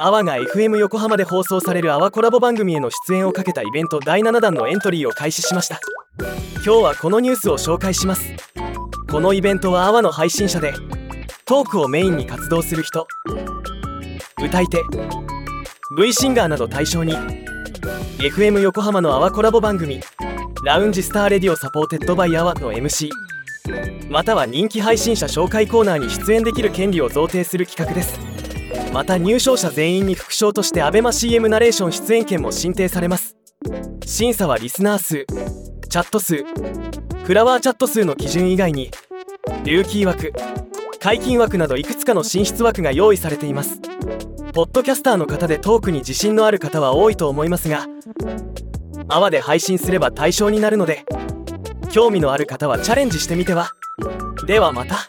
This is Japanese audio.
アワが FM 横浜で放送されるアワコラボ番組への出演をかけたイベント第7弾のエントリーを開始しました。今日はこのニュースを紹介します。このイベントは AWA の配信者でトークをメインに活動する人。歌い手 V シンガーなど対象に FM 横浜のアワコラボ番組ラウンジスターレディオサポーテッドバイアワの MC または人気配信者紹介コーナーに出演できる権利を贈呈する企画です。また入賞者全員に副賞として ABEMACM ナレーション出演権も進呈されます。審査はリスナー数チャット数フラワーチャット数の基準以外にルーキー枠解禁枠などいくつかの進出枠が用意されています。ポッドキャスターの方でトークに自信のある方は多いと思いますが泡で配信すれば対象になるので興味のある方はチャレンジしてみては。ではまた。